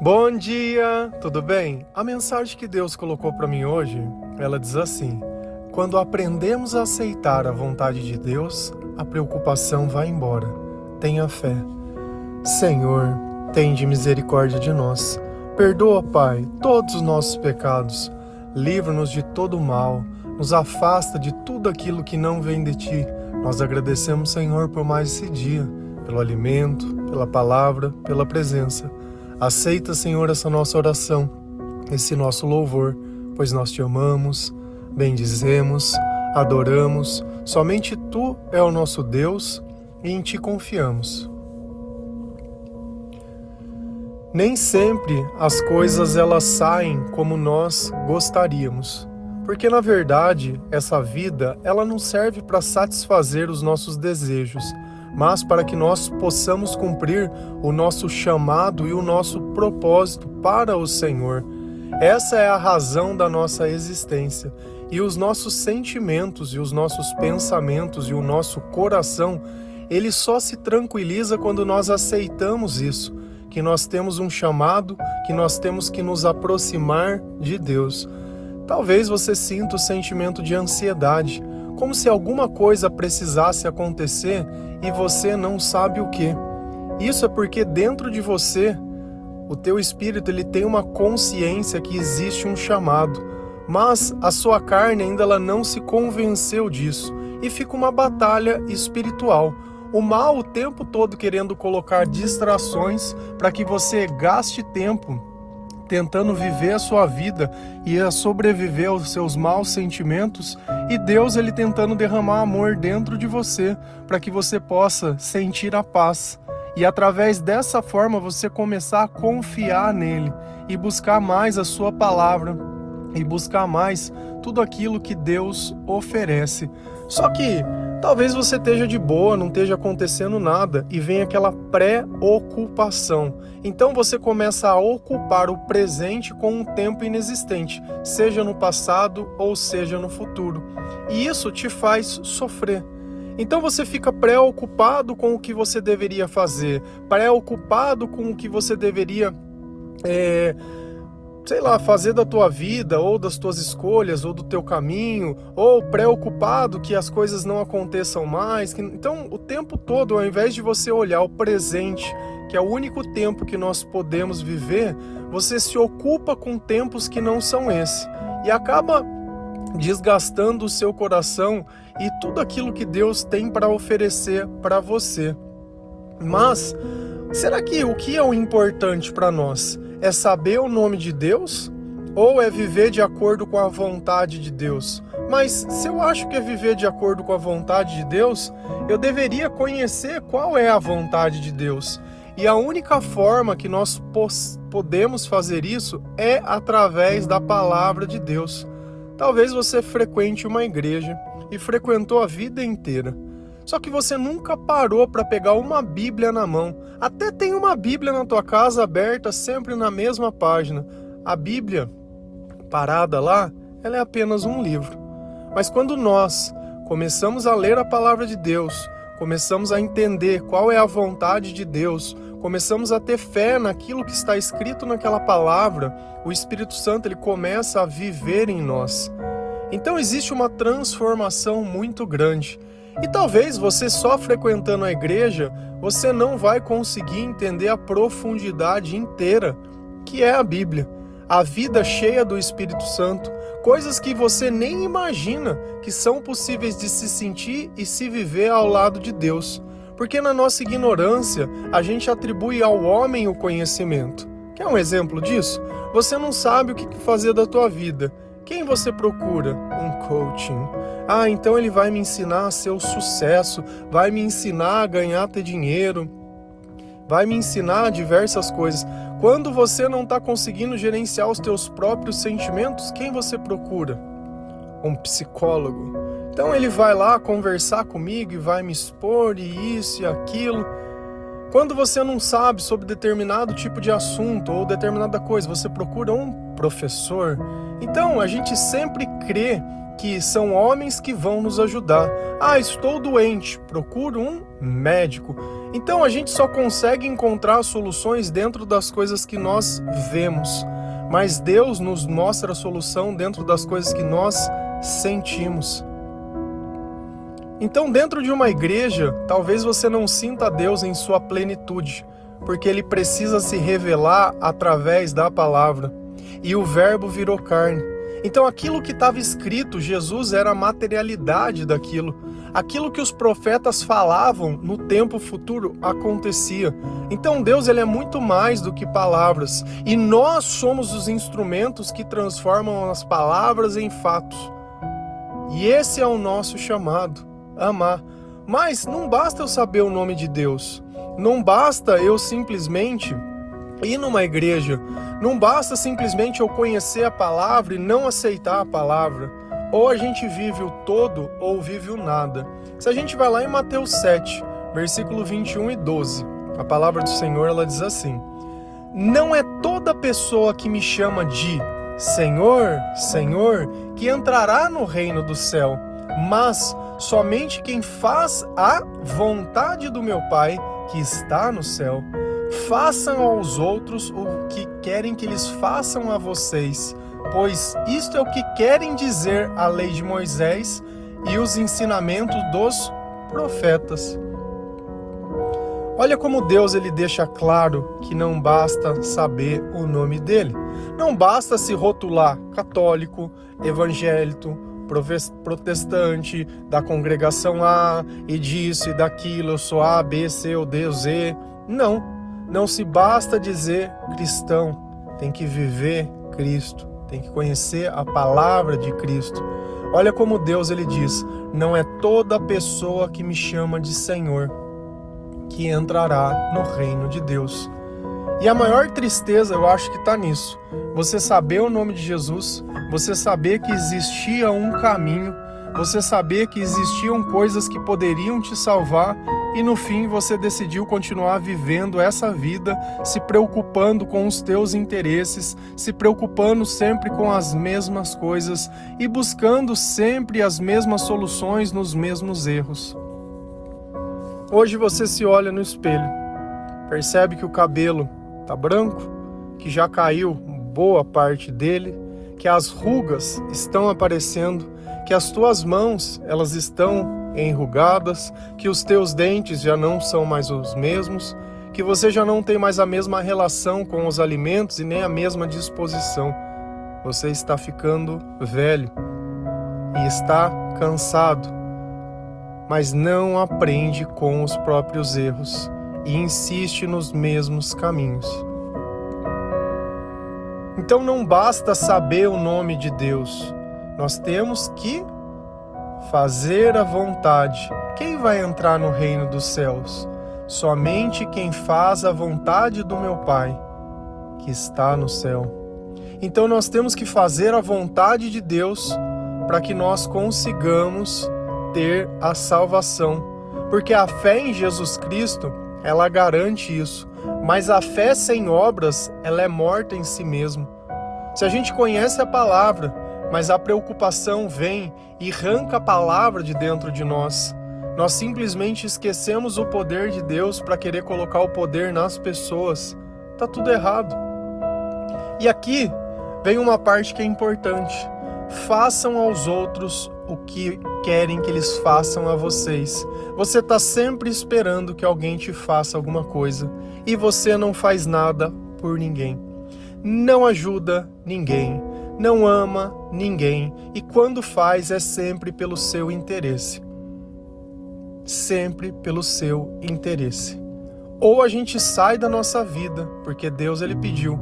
Bom dia, tudo bem? A mensagem que Deus colocou para mim hoje, ela diz assim: Quando aprendemos a aceitar a vontade de Deus, a preocupação vai embora. Tenha fé. Senhor, tende misericórdia de nós. Perdoa, Pai, todos os nossos pecados. Livra-nos de todo mal. Nos afasta de tudo aquilo que não vem de ti. Nós agradecemos, Senhor, por mais esse dia, pelo alimento, pela palavra, pela presença. Aceita, Senhor, essa nossa oração, esse nosso louvor, pois nós te amamos, bendizemos, adoramos. Somente tu é o nosso Deus e em ti confiamos. Nem sempre as coisas elas saem como nós gostaríamos, porque na verdade essa vida ela não serve para satisfazer os nossos desejos, mas para que nós possamos cumprir o nosso chamado e o nosso propósito para o Senhor. Essa é a razão da nossa existência. E os nossos sentimentos e os nossos pensamentos e o nosso coração, ele só se tranquiliza quando nós aceitamos isso, que nós temos um chamado, que nós temos que nos aproximar de Deus. Talvez você sinta o sentimento de ansiedade, como se alguma coisa precisasse acontecer e você não sabe o que. Isso é porque dentro de você, o teu espírito ele tem uma consciência que existe um chamado, mas a sua carne ainda ela não se convenceu disso e fica uma batalha espiritual. O mal o tempo todo querendo colocar distrações para que você gaste tempo tentando viver a sua vida e a sobreviver aos seus maus sentimentos, e Deus ele tentando derramar amor dentro de você para que você possa sentir a paz. E através dessa forma você começar a confiar nele e buscar mais a sua palavra e buscar mais tudo aquilo que Deus oferece. Só que Talvez você esteja de boa, não esteja acontecendo nada e vem aquela preocupação. Então você começa a ocupar o presente com um tempo inexistente, seja no passado ou seja no futuro. E isso te faz sofrer. Então você fica preocupado com o que você deveria fazer, preocupado com o que você deveria. É sei lá, fazer da tua vida, ou das tuas escolhas, ou do teu caminho, ou preocupado que as coisas não aconteçam mais. Que... Então, o tempo todo, ao invés de você olhar o presente, que é o único tempo que nós podemos viver, você se ocupa com tempos que não são esse. E acaba desgastando o seu coração e tudo aquilo que Deus tem para oferecer para você. Mas será que o que é o importante para nós? É saber o nome de Deus ou é viver de acordo com a vontade de Deus? Mas se eu acho que é viver de acordo com a vontade de Deus, eu deveria conhecer qual é a vontade de Deus. E a única forma que nós podemos fazer isso é através da palavra de Deus. Talvez você frequente uma igreja e frequentou a vida inteira. Só que você nunca parou para pegar uma Bíblia na mão. Até tem uma Bíblia na tua casa aberta, sempre na mesma página. A Bíblia, parada lá, ela é apenas um livro. Mas quando nós começamos a ler a palavra de Deus, começamos a entender qual é a vontade de Deus, começamos a ter fé naquilo que está escrito naquela palavra, o Espírito Santo ele começa a viver em nós. Então existe uma transformação muito grande. E talvez você só frequentando a igreja, você não vai conseguir entender a profundidade inteira que é a Bíblia. A vida cheia do Espírito Santo, coisas que você nem imagina que são possíveis de se sentir e se viver ao lado de Deus. Porque na nossa ignorância, a gente atribui ao homem o conhecimento. Quer um exemplo disso? Você não sabe o que fazer da tua vida. Quem você procura? Um coaching ah, então ele vai me ensinar a ser o sucesso, vai me ensinar a ganhar ter dinheiro, vai me ensinar diversas coisas. Quando você não está conseguindo gerenciar os teus próprios sentimentos, quem você procura? Um psicólogo. Então ele vai lá conversar comigo e vai me expor e isso e aquilo. Quando você não sabe sobre determinado tipo de assunto ou determinada coisa, você procura um professor. Então a gente sempre crê que são homens que vão nos ajudar. Ah, estou doente, procuro um médico. Então a gente só consegue encontrar soluções dentro das coisas que nós vemos, mas Deus nos mostra a solução dentro das coisas que nós sentimos. Então, dentro de uma igreja, talvez você não sinta Deus em sua plenitude, porque ele precisa se revelar através da palavra. E o Verbo virou carne. Então, aquilo que estava escrito, Jesus era a materialidade daquilo. Aquilo que os profetas falavam no tempo futuro acontecia. Então, Deus ele é muito mais do que palavras, e nós somos os instrumentos que transformam as palavras em fatos. E esse é o nosso chamado amar. Mas não basta eu saber o nome de Deus. Não basta eu simplesmente ir numa igreja. Não basta simplesmente eu conhecer a palavra e não aceitar a palavra. Ou a gente vive o todo ou vive o nada. Se a gente vai lá em Mateus 7, versículo 21 e 12, a palavra do Senhor ela diz assim: Não é toda pessoa que me chama de Senhor, Senhor, que entrará no reino do céu, mas somente quem faz a vontade do meu Pai que está no céu. Façam aos outros o que querem que eles façam a vocês, pois isto é o que querem dizer a lei de Moisés e os ensinamentos dos profetas. Olha como Deus ele deixa claro que não basta saber o nome dele. Não basta se rotular católico, evangélico, protestante, da congregação A, e disso e daquilo, eu sou A, B, C ou D Z. Não, não se basta dizer cristão, tem que viver Cristo, tem que conhecer a palavra de Cristo. Olha como Deus ele diz: não é toda pessoa que me chama de Senhor que entrará no reino de Deus. E a maior tristeza eu acho que está nisso. Você saber o nome de Jesus, você saber que existia um caminho, você saber que existiam coisas que poderiam te salvar e no fim você decidiu continuar vivendo essa vida, se preocupando com os teus interesses, se preocupando sempre com as mesmas coisas e buscando sempre as mesmas soluções nos mesmos erros. Hoje você se olha no espelho, percebe que o cabelo tá branco, que já caiu boa parte dele, que as rugas estão aparecendo, que as tuas mãos elas estão enrugadas, que os teus dentes já não são mais os mesmos, que você já não tem mais a mesma relação com os alimentos e nem a mesma disposição. Você está ficando velho e está cansado, mas não aprende com os próprios erros e insiste nos mesmos caminhos. Então não basta saber o nome de Deus, nós temos que fazer a vontade. Quem vai entrar no reino dos céus? Somente quem faz a vontade do meu Pai, que está no céu. Então nós temos que fazer a vontade de Deus para que nós consigamos ter a salvação, porque a fé em Jesus Cristo, ela garante isso. Mas a fé sem obras, ela é morta em si mesma. Se a gente conhece a palavra, mas a preocupação vem e arranca a palavra de dentro de nós, nós simplesmente esquecemos o poder de Deus para querer colocar o poder nas pessoas. Tá tudo errado. E aqui vem uma parte que é importante. Façam aos outros o que querem que eles façam a vocês. Você está sempre esperando que alguém te faça alguma coisa e você não faz nada por ninguém. Não ajuda ninguém, não ama ninguém e quando faz é sempre pelo seu interesse. Sempre pelo seu interesse. Ou a gente sai da nossa vida, porque Deus ele pediu: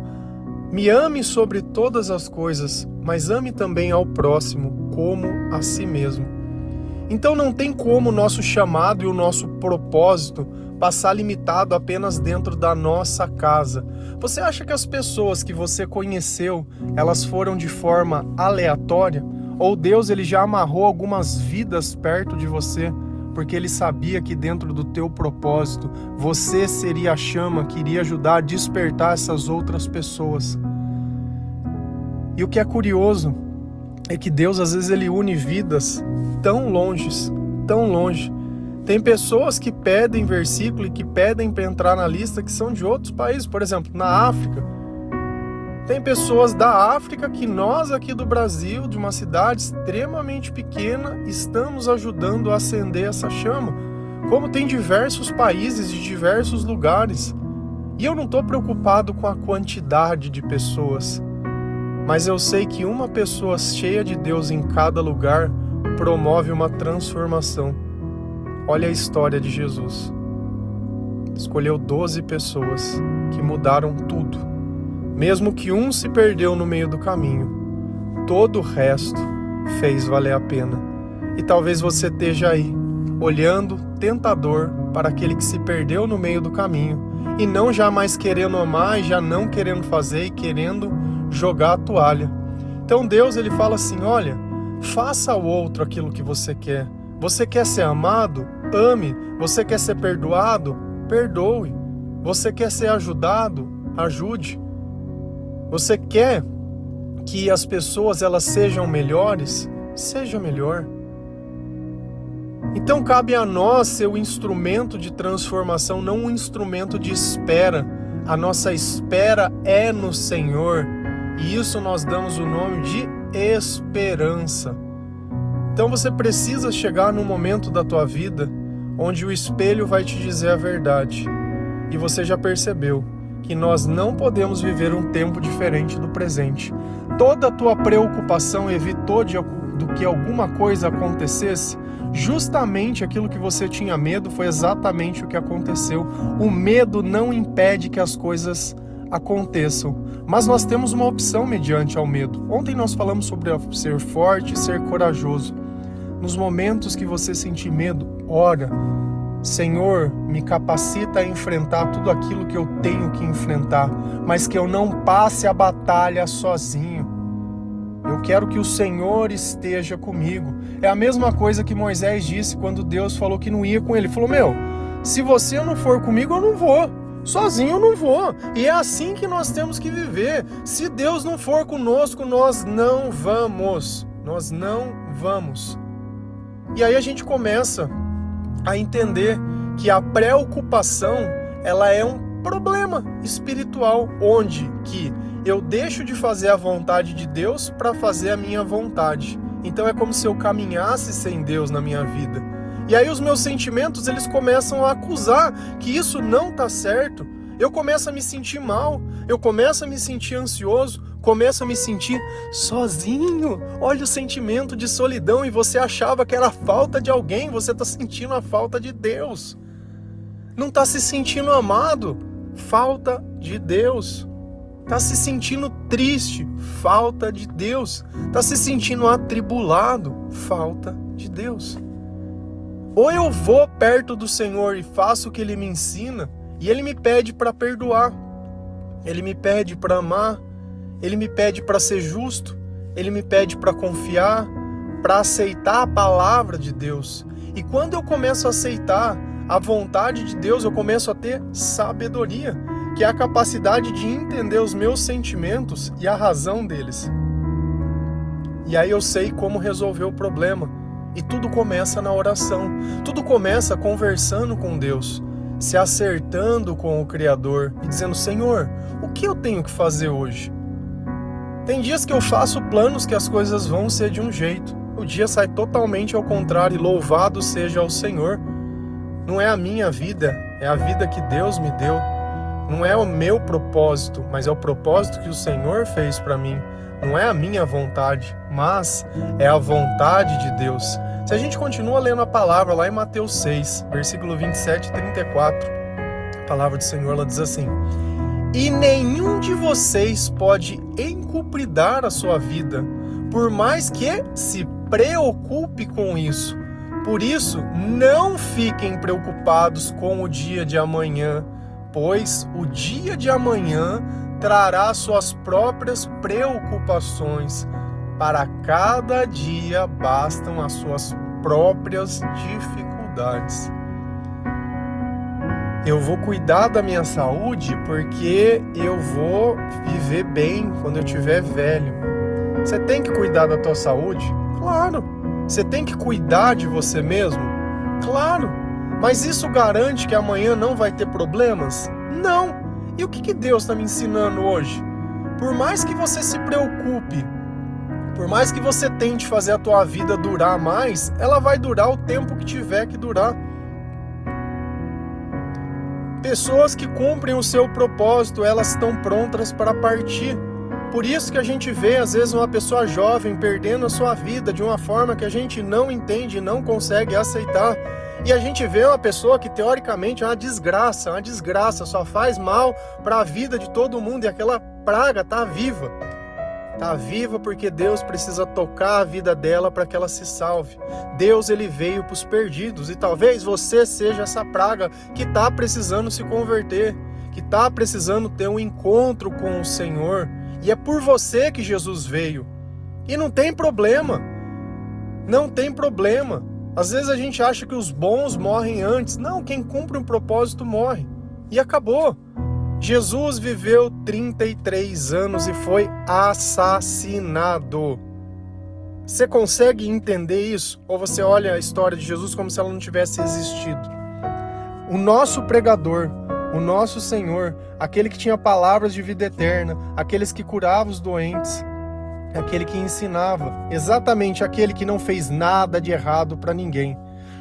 "Me ame sobre todas as coisas, mas ame também ao próximo como a si mesmo." Então não tem como o nosso chamado e o nosso propósito passar limitado apenas dentro da nossa casa. Você acha que as pessoas que você conheceu, elas foram de forma aleatória? Ou Deus ele já amarrou algumas vidas perto de você? porque ele sabia que dentro do teu propósito você seria a chama que iria ajudar a despertar essas outras pessoas. E o que é curioso é que Deus às vezes ele une vidas tão longes, tão longe. Tem pessoas que pedem versículo e que pedem para entrar na lista que são de outros países, por exemplo, na África. Tem pessoas da África que nós aqui do Brasil, de uma cidade extremamente pequena, estamos ajudando a acender essa chama. Como tem diversos países de diversos lugares. E eu não estou preocupado com a quantidade de pessoas, mas eu sei que uma pessoa cheia de Deus em cada lugar promove uma transformação. Olha a história de Jesus. Escolheu 12 pessoas que mudaram tudo. Mesmo que um se perdeu no meio do caminho, todo o resto fez valer a pena. E talvez você esteja aí, olhando tentador para aquele que se perdeu no meio do caminho e não jamais querendo amar já não querendo fazer e querendo jogar a toalha. Então Deus ele fala assim: olha, faça ao outro aquilo que você quer. Você quer ser amado? Ame. Você quer ser perdoado? Perdoe. Você quer ser ajudado? Ajude. Você quer que as pessoas elas sejam melhores? Seja melhor. Então cabe a nós ser o instrumento de transformação, não um instrumento de espera. A nossa espera é no Senhor. E isso nós damos o nome de esperança. Então você precisa chegar num momento da tua vida onde o espelho vai te dizer a verdade. E você já percebeu que nós não podemos viver um tempo diferente do presente. Toda a tua preocupação evitou de, do que alguma coisa acontecesse, justamente aquilo que você tinha medo foi exatamente o que aconteceu. O medo não impede que as coisas aconteçam. Mas nós temos uma opção mediante ao medo. Ontem nós falamos sobre ser forte ser corajoso. Nos momentos que você sentir medo, ora. Senhor, me capacita a enfrentar tudo aquilo que eu tenho que enfrentar, mas que eu não passe a batalha sozinho. Eu quero que o Senhor esteja comigo. É a mesma coisa que Moisés disse quando Deus falou que não ia com ele. Ele falou: Meu, se você não for comigo, eu não vou. Sozinho eu não vou. E é assim que nós temos que viver. Se Deus não for conosco, nós não vamos. Nós não vamos. E aí a gente começa a entender que a preocupação, ela é um problema espiritual onde que eu deixo de fazer a vontade de Deus para fazer a minha vontade. Então é como se eu caminhasse sem Deus na minha vida. E aí os meus sentimentos, eles começam a acusar que isso não está certo. Eu começo a me sentir mal, eu começo a me sentir ansioso, começo a me sentir sozinho. Olha o sentimento de solidão e você achava que era falta de alguém, você está sentindo a falta de Deus. Não está se sentindo amado, falta de Deus. Está se sentindo triste, falta de Deus. Está se sentindo atribulado, falta de Deus. Ou eu vou perto do Senhor e faço o que ele me ensina, e ele me pede para perdoar, ele me pede para amar, ele me pede para ser justo, ele me pede para confiar, para aceitar a palavra de Deus. E quando eu começo a aceitar a vontade de Deus, eu começo a ter sabedoria, que é a capacidade de entender os meus sentimentos e a razão deles. E aí eu sei como resolver o problema e tudo começa na oração. Tudo começa conversando com Deus, se acertando com o Criador e dizendo: Senhor, o que eu tenho que fazer hoje? Tem dias que eu faço planos que as coisas vão ser de um jeito. O dia sai totalmente ao contrário e louvado seja o Senhor. Não é a minha vida, é a vida que Deus me deu. Não é o meu propósito, mas é o propósito que o Senhor fez para mim. Não é a minha vontade, mas é a vontade de Deus. Se a gente continua lendo a palavra lá em Mateus 6, versículo 27 e 34, a palavra do Senhor ela diz assim: E nenhum de vocês pode encupridar a sua vida, por mais que se preocupe com isso. Por isso, não fiquem preocupados com o dia de amanhã, pois o dia de amanhã trará suas próprias preocupações. Para cada dia bastam as suas próprias dificuldades. Eu vou cuidar da minha saúde porque eu vou viver bem quando eu tiver velho. Você tem que cuidar da tua saúde? Claro. Você tem que cuidar de você mesmo? Claro. Mas isso garante que amanhã não vai ter problemas? Não. E o que, que Deus está me ensinando hoje? Por mais que você se preocupe, por mais que você tente fazer a tua vida durar mais, ela vai durar o tempo que tiver que durar. Pessoas que cumprem o seu propósito, elas estão prontas para partir. Por isso que a gente vê às vezes uma pessoa jovem perdendo a sua vida de uma forma que a gente não entende, não consegue aceitar. E a gente vê uma pessoa que teoricamente é uma desgraça, uma desgraça, só faz mal para a vida de todo mundo e aquela praga tá viva. Tá viva porque Deus precisa tocar a vida dela para que ela se salve. Deus ele veio para os perdidos e talvez você seja essa praga que tá precisando se converter, que tá precisando ter um encontro com o Senhor. E é por você que Jesus veio. E não tem problema. Não tem problema. Às vezes a gente acha que os bons morrem antes. Não, quem cumpre um propósito morre. E acabou. Jesus viveu 33 anos e foi assassinado. Você consegue entender isso? Ou você olha a história de Jesus como se ela não tivesse existido? O nosso pregador, o nosso Senhor, aquele que tinha palavras de vida eterna, aqueles que curava os doentes, aquele que ensinava, exatamente aquele que não fez nada de errado para ninguém.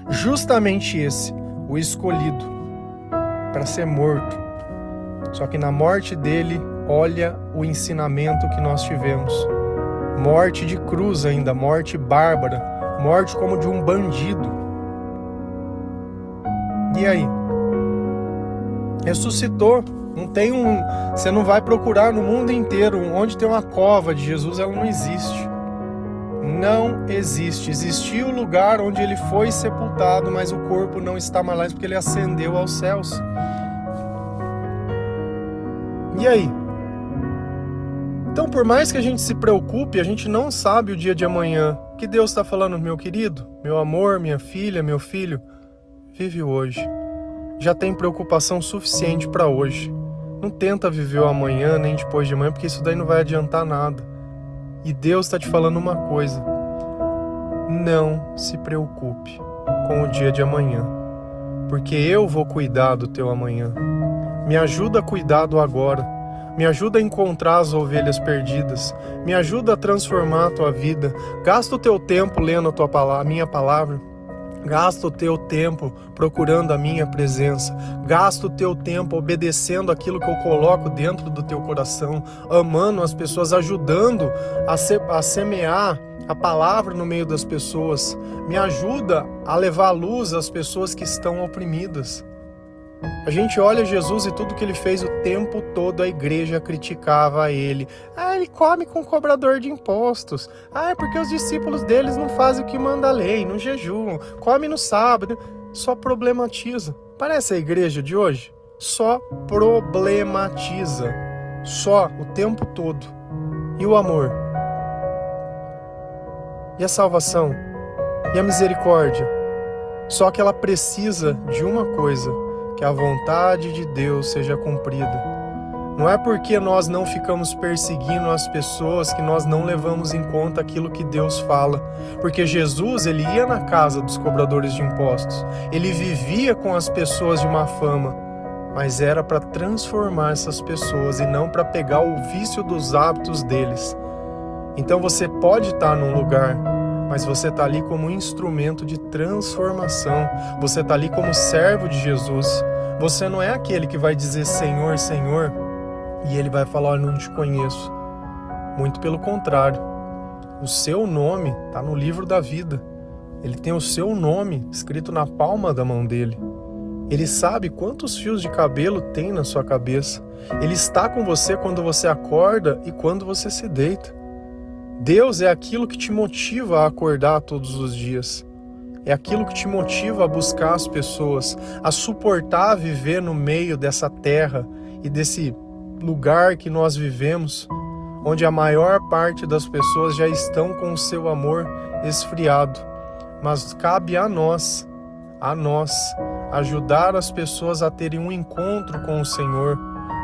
Justamente esse, o escolhido para ser morto só que na morte dele, olha o ensinamento que nós tivemos. Morte de cruz ainda, morte bárbara, morte como de um bandido. E aí? Ressuscitou. Não tem um. Você não vai procurar no mundo inteiro onde tem uma cova de Jesus, ela não existe. Não existe. Existiu o lugar onde ele foi sepultado, mas o corpo não está mais lá porque ele ascendeu aos céus. E aí? Então, por mais que a gente se preocupe, a gente não sabe o dia de amanhã. Que Deus está falando, meu querido, meu amor, minha filha, meu filho, vive hoje. Já tem preocupação suficiente para hoje. Não tenta viver o amanhã nem depois de amanhã, porque isso daí não vai adiantar nada. E Deus está te falando uma coisa: não se preocupe com o dia de amanhã, porque eu vou cuidar do teu amanhã. Me ajuda a cuidar do agora. Me ajuda a encontrar as ovelhas perdidas. Me ajuda a transformar a tua vida. Gasta o teu tempo lendo a, tua palavra, a minha palavra. Gasta o teu tempo procurando a minha presença. Gasta o teu tempo obedecendo aquilo que eu coloco dentro do teu coração, amando as pessoas, ajudando a, se, a semear a palavra no meio das pessoas. Me ajuda a levar luz às pessoas que estão oprimidas. A gente olha Jesus e tudo que ele fez o tempo todo a igreja criticava ele. Ah, ele come com cobrador de impostos. Ah, é porque os discípulos deles não fazem o que manda a lei, não jejuam, come no sábado. Só problematiza. Parece a igreja de hoje? Só problematiza. Só o tempo todo. E o amor? E a salvação? E a misericórdia? Só que ela precisa de uma coisa que a vontade de Deus seja cumprida. Não é porque nós não ficamos perseguindo as pessoas que nós não levamos em conta aquilo que Deus fala. Porque Jesus, ele ia na casa dos cobradores de impostos. Ele vivia com as pessoas de má fama, mas era para transformar essas pessoas e não para pegar o vício dos hábitos deles. Então você pode estar num lugar mas você está ali como instrumento de transformação. Você está ali como servo de Jesus. Você não é aquele que vai dizer Senhor, Senhor, e ele vai falar: não te conheço. Muito pelo contrário. O seu nome está no livro da vida. Ele tem o seu nome escrito na palma da mão dele. Ele sabe quantos fios de cabelo tem na sua cabeça. Ele está com você quando você acorda e quando você se deita. Deus é aquilo que te motiva a acordar todos os dias. É aquilo que te motiva a buscar as pessoas, a suportar viver no meio dessa terra e desse lugar que nós vivemos, onde a maior parte das pessoas já estão com o seu amor esfriado. Mas cabe a nós, a nós, ajudar as pessoas a terem um encontro com o Senhor,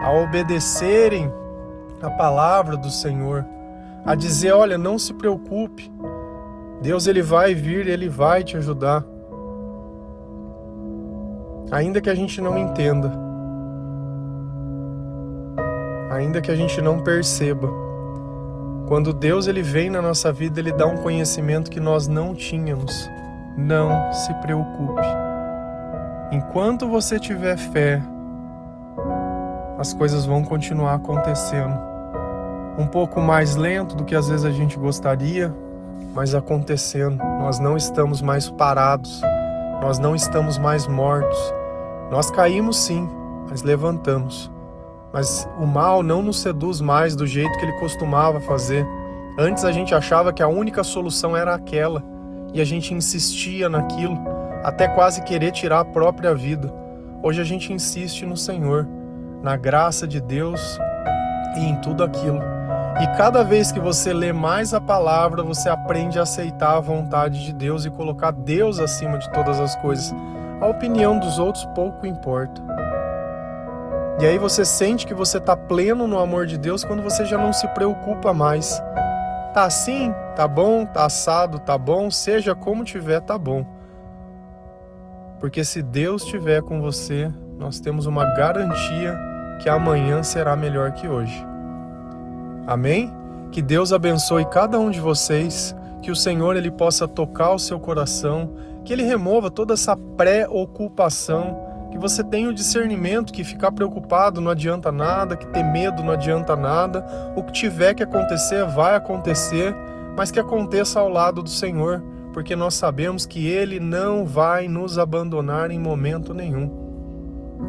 a obedecerem a palavra do Senhor a dizer: olha, não se preocupe, Deus ele vai vir, ele vai te ajudar. Ainda que a gente não entenda, ainda que a gente não perceba, quando Deus ele vem na nossa vida, ele dá um conhecimento que nós não tínhamos. Não se preocupe. Enquanto você tiver fé, as coisas vão continuar acontecendo. Um pouco mais lento do que às vezes a gente gostaria, mas acontecendo. Nós não estamos mais parados. Nós não estamos mais mortos. Nós caímos sim, mas levantamos. Mas o mal não nos seduz mais do jeito que ele costumava fazer. Antes a gente achava que a única solução era aquela e a gente insistia naquilo, até quase querer tirar a própria vida. Hoje a gente insiste no Senhor, na graça de Deus e em tudo aquilo. E cada vez que você lê mais a palavra, você aprende a aceitar a vontade de Deus e colocar Deus acima de todas as coisas. A opinião dos outros pouco importa. E aí você sente que você está pleno no amor de Deus quando você já não se preocupa mais. Tá assim? Tá bom? Tá assado? Tá bom? Seja como tiver, tá bom. Porque se Deus estiver com você, nós temos uma garantia que amanhã será melhor que hoje. Amém? Que Deus abençoe cada um de vocês, que o Senhor ele possa tocar o seu coração, que ele remova toda essa preocupação que você tenha o discernimento que ficar preocupado não adianta nada, que ter medo não adianta nada. O que tiver que acontecer vai acontecer, mas que aconteça ao lado do Senhor, porque nós sabemos que Ele não vai nos abandonar em momento nenhum.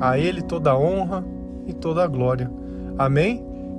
A Ele toda a honra e toda a glória. Amém?